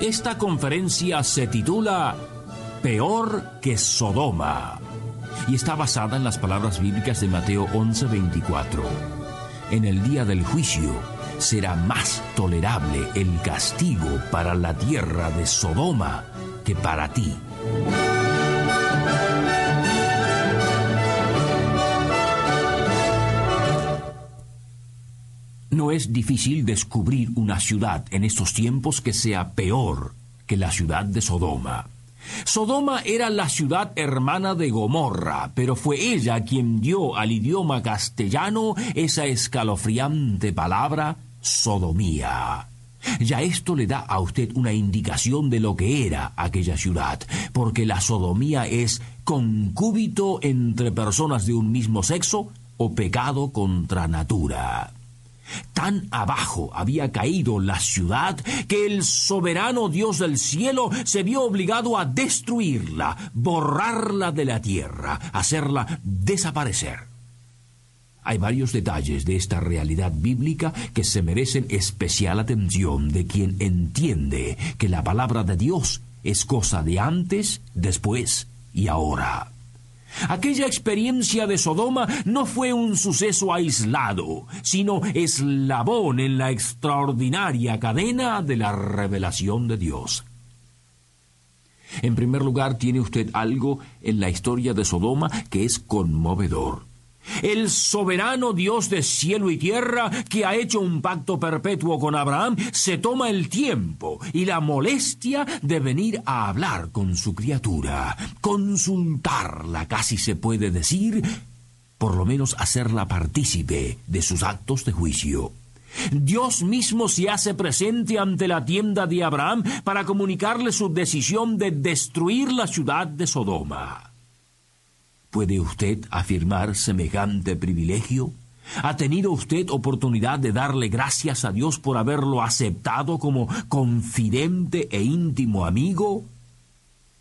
Esta conferencia se titula Peor que Sodoma y está basada en las palabras bíblicas de Mateo 11:24. En el día del juicio será más tolerable el castigo para la tierra de Sodoma que para ti. Es difícil descubrir una ciudad en estos tiempos que sea peor que la ciudad de Sodoma. Sodoma era la ciudad hermana de Gomorra, pero fue ella quien dio al idioma castellano esa escalofriante palabra sodomía. Ya esto le da a usted una indicación de lo que era aquella ciudad, porque la sodomía es concúbito entre personas de un mismo sexo o pecado contra natura. Tan abajo había caído la ciudad que el soberano Dios del cielo se vio obligado a destruirla, borrarla de la tierra, hacerla desaparecer. Hay varios detalles de esta realidad bíblica que se merecen especial atención de quien entiende que la palabra de Dios es cosa de antes, después y ahora. Aquella experiencia de Sodoma no fue un suceso aislado, sino eslabón en la extraordinaria cadena de la revelación de Dios. En primer lugar, tiene usted algo en la historia de Sodoma que es conmovedor. El soberano Dios de cielo y tierra, que ha hecho un pacto perpetuo con Abraham, se toma el tiempo y la molestia de venir a hablar con su criatura, consultarla, casi se puede decir, por lo menos hacerla partícipe de sus actos de juicio. Dios mismo se hace presente ante la tienda de Abraham para comunicarle su decisión de destruir la ciudad de Sodoma. ¿Puede usted afirmar semejante privilegio? ¿Ha tenido usted oportunidad de darle gracias a Dios por haberlo aceptado como confidente e íntimo amigo?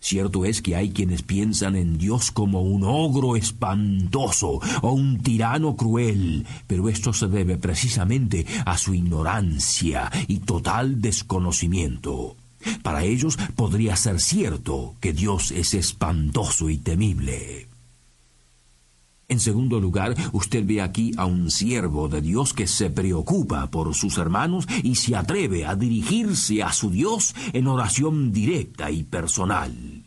Cierto es que hay quienes piensan en Dios como un ogro espantoso o un tirano cruel, pero esto se debe precisamente a su ignorancia y total desconocimiento. Para ellos podría ser cierto que Dios es espantoso y temible. En segundo lugar, usted ve aquí a un siervo de Dios que se preocupa por sus hermanos y se atreve a dirigirse a su Dios en oración directa y personal.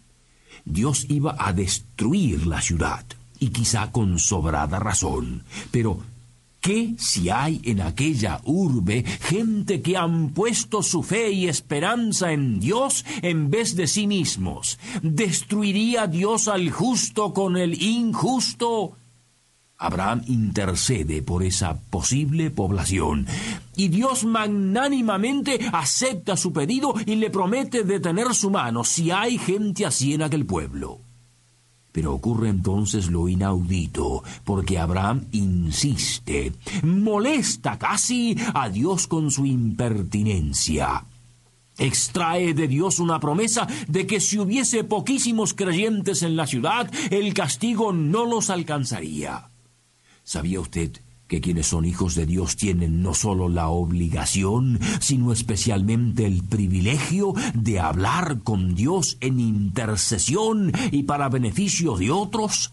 Dios iba a destruir la ciudad, y quizá con sobrada razón, pero ¿Qué si hay en aquella urbe gente que han puesto su fe y esperanza en Dios en vez de sí mismos? ¿Destruiría Dios al justo con el injusto? Abraham intercede por esa posible población y Dios magnánimamente acepta su pedido y le promete detener su mano si hay gente así en aquel pueblo. Pero ocurre entonces lo inaudito, porque Abraham insiste, molesta casi a Dios con su impertinencia. Extrae de Dios una promesa de que si hubiese poquísimos creyentes en la ciudad, el castigo no los alcanzaría. ¿Sabía usted que quienes son hijos de Dios tienen no solo la obligación, sino especialmente el privilegio de hablar con Dios en intercesión y para beneficio de otros?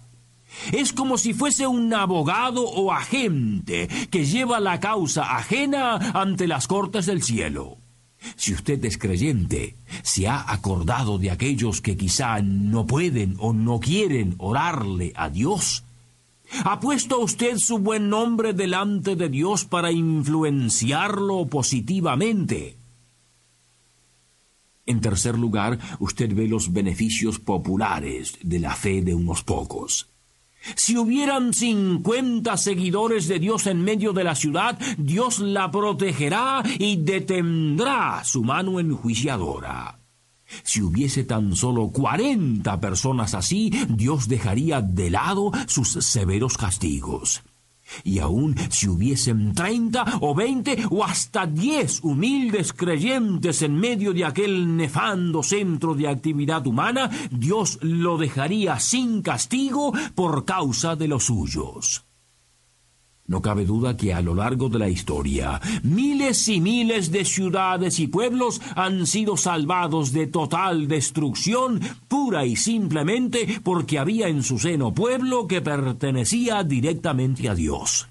Es como si fuese un abogado o agente que lleva la causa ajena ante las cortes del cielo. Si usted es creyente, se ha acordado de aquellos que quizá no pueden o no quieren orarle a Dios, ¿Ha puesto usted su buen nombre delante de Dios para influenciarlo positivamente? En tercer lugar, usted ve los beneficios populares de la fe de unos pocos. Si hubieran cincuenta seguidores de Dios en medio de la ciudad, Dios la protegerá y detendrá su mano enjuiciadora. Si hubiese tan solo cuarenta personas así, Dios dejaría de lado sus severos castigos. Y aun si hubiesen treinta o veinte o hasta diez humildes creyentes en medio de aquel nefando centro de actividad humana, Dios lo dejaría sin castigo por causa de los suyos. No cabe duda que a lo largo de la historia, miles y miles de ciudades y pueblos han sido salvados de total destrucción pura y simplemente porque había en su seno pueblo que pertenecía directamente a Dios.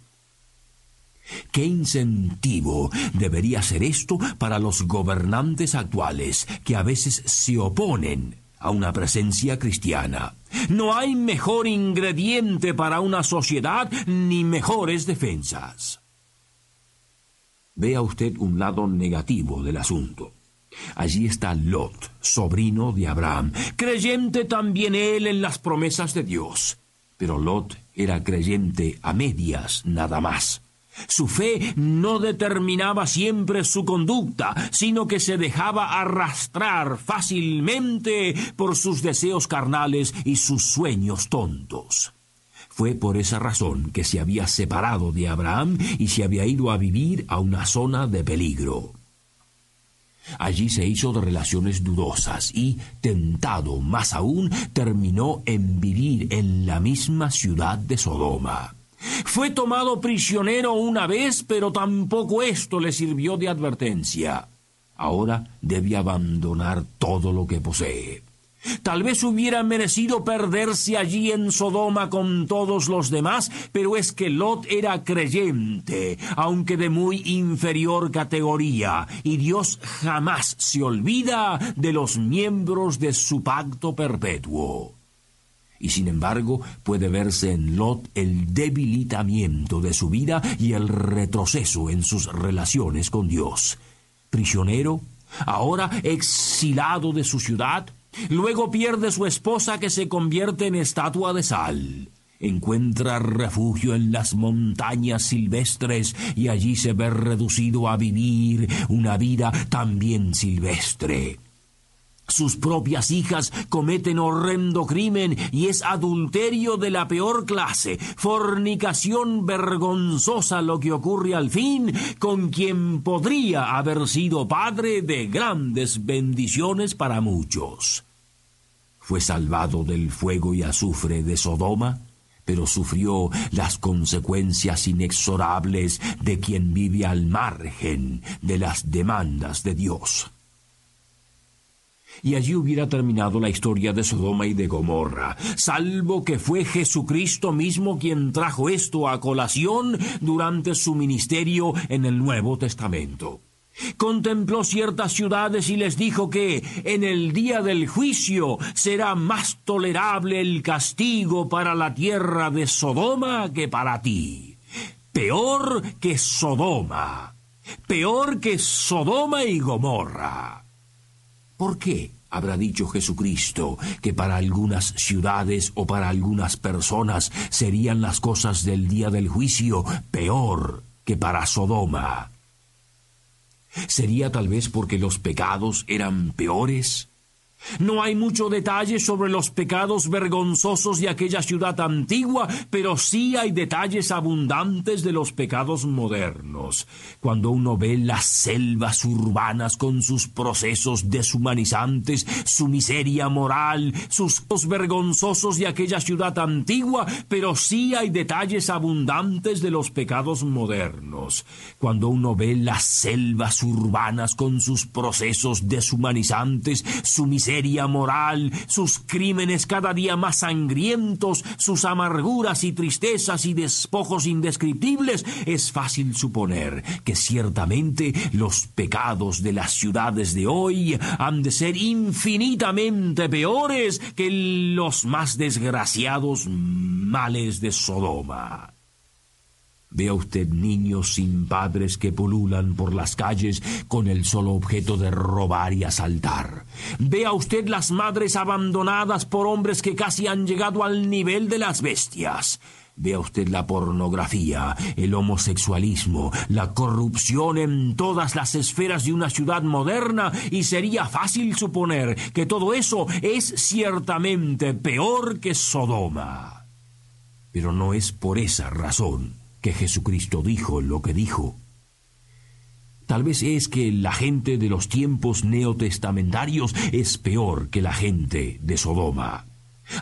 ¿Qué incentivo debería ser esto para los gobernantes actuales que a veces se oponen a una presencia cristiana. No hay mejor ingrediente para una sociedad ni mejores defensas. Vea usted un lado negativo del asunto. Allí está Lot, sobrino de Abraham, creyente también él en las promesas de Dios. Pero Lot era creyente a medias nada más. Su fe no determinaba siempre su conducta, sino que se dejaba arrastrar fácilmente por sus deseos carnales y sus sueños tontos. Fue por esa razón que se había separado de Abraham y se había ido a vivir a una zona de peligro. Allí se hizo de relaciones dudosas y, tentado más aún, terminó en vivir en la misma ciudad de Sodoma. Fue tomado prisionero una vez, pero tampoco esto le sirvió de advertencia. Ahora debe abandonar todo lo que posee. Tal vez hubiera merecido perderse allí en Sodoma con todos los demás, pero es que Lot era creyente, aunque de muy inferior categoría, y Dios jamás se olvida de los miembros de su pacto perpetuo y sin embargo puede verse en Lot el debilitamiento de su vida y el retroceso en sus relaciones con Dios. Prisionero, ahora exilado de su ciudad, luego pierde su esposa que se convierte en estatua de sal. Encuentra refugio en las montañas silvestres y allí se ve reducido a vivir una vida también silvestre. Sus propias hijas cometen horrendo crimen y es adulterio de la peor clase, fornicación vergonzosa lo que ocurre al fin con quien podría haber sido padre de grandes bendiciones para muchos. Fue salvado del fuego y azufre de Sodoma, pero sufrió las consecuencias inexorables de quien vive al margen de las demandas de Dios y allí hubiera terminado la historia de Sodoma y de Gomorra, salvo que fue Jesucristo mismo quien trajo esto a colación durante su ministerio en el Nuevo Testamento. Contempló ciertas ciudades y les dijo que en el día del juicio será más tolerable el castigo para la tierra de Sodoma que para ti. Peor que Sodoma. Peor que Sodoma y Gomorra. ¿Por qué habrá dicho Jesucristo que para algunas ciudades o para algunas personas serían las cosas del día del juicio peor que para Sodoma? ¿Sería tal vez porque los pecados eran peores? No hay mucho detalle sobre los pecados vergonzosos de aquella ciudad antigua, pero sí hay detalles abundantes de los pecados modernos. Cuando uno ve las selvas urbanas con sus procesos deshumanizantes, su miseria moral, sus vergonzosos de aquella ciudad antigua, pero sí hay detalles abundantes de los pecados modernos. Cuando uno ve las selvas urbanas con sus procesos deshumanizantes, su miseria miseria moral, sus crímenes cada día más sangrientos, sus amarguras y tristezas y despojos indescriptibles, es fácil suponer que ciertamente los pecados de las ciudades de hoy han de ser infinitamente peores que los más desgraciados males de Sodoma. Vea usted niños sin padres que pululan por las calles con el solo objeto de robar y asaltar. Vea usted las madres abandonadas por hombres que casi han llegado al nivel de las bestias. Vea usted la pornografía, el homosexualismo, la corrupción en todas las esferas de una ciudad moderna y sería fácil suponer que todo eso es ciertamente peor que Sodoma. Pero no es por esa razón que Jesucristo dijo lo que dijo. Tal vez es que la gente de los tiempos neotestamentarios es peor que la gente de Sodoma.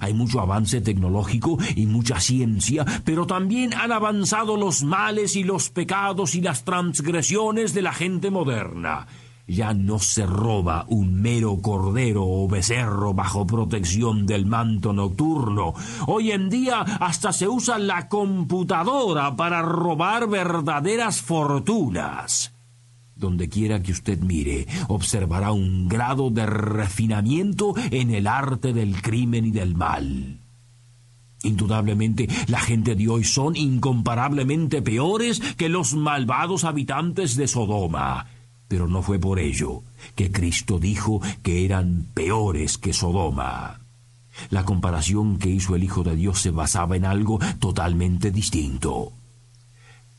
Hay mucho avance tecnológico y mucha ciencia, pero también han avanzado los males y los pecados y las transgresiones de la gente moderna. Ya no se roba un mero cordero o becerro bajo protección del manto nocturno. Hoy en día hasta se usa la computadora para robar verdaderas fortunas. Donde quiera que usted mire, observará un grado de refinamiento en el arte del crimen y del mal. Indudablemente, la gente de hoy son incomparablemente peores que los malvados habitantes de Sodoma. Pero no fue por ello que Cristo dijo que eran peores que Sodoma. La comparación que hizo el Hijo de Dios se basaba en algo totalmente distinto.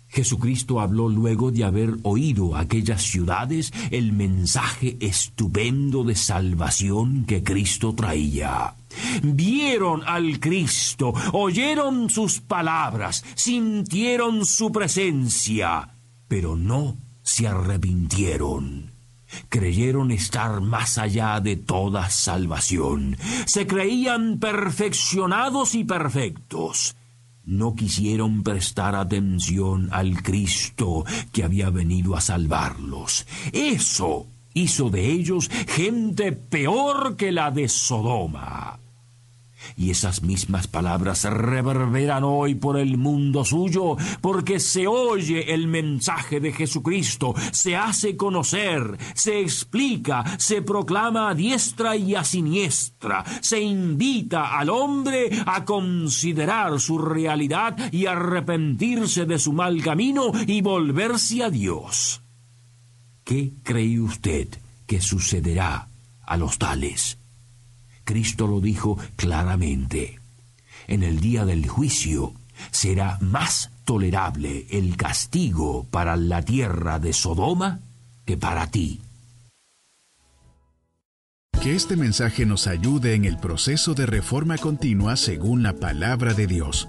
Jesucristo habló luego de haber oído aquellas ciudades el mensaje estupendo de salvación que Cristo traía. Vieron al Cristo, oyeron sus palabras, sintieron su presencia, pero no se arrepintieron. Creyeron estar más allá de toda salvación. Se creían perfeccionados y perfectos no quisieron prestar atención al Cristo que había venido a salvarlos. Eso hizo de ellos gente peor que la de Sodoma. Y esas mismas palabras reverberan hoy por el mundo suyo, porque se oye el mensaje de Jesucristo, se hace conocer, se explica, se proclama a diestra y a siniestra, se invita al hombre a considerar su realidad y arrepentirse de su mal camino y volverse a Dios. ¿Qué cree usted que sucederá a los tales? Cristo lo dijo claramente. En el día del juicio será más tolerable el castigo para la tierra de Sodoma que para ti. Que este mensaje nos ayude en el proceso de reforma continua según la palabra de Dios.